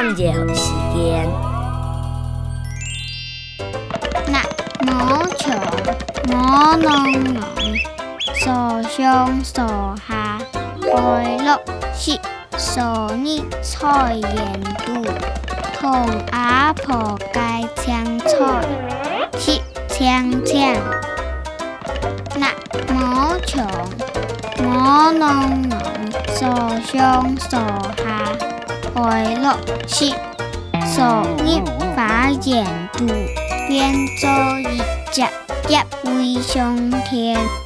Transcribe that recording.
一个时间。那毛球，毛浓浓，手上手下，快乐是手你菜盐度，同阿婆盖青菜，吃青青。那毛球，毛浓浓，手上手下，快乐是手捏把盐度。变做一只一飞上天。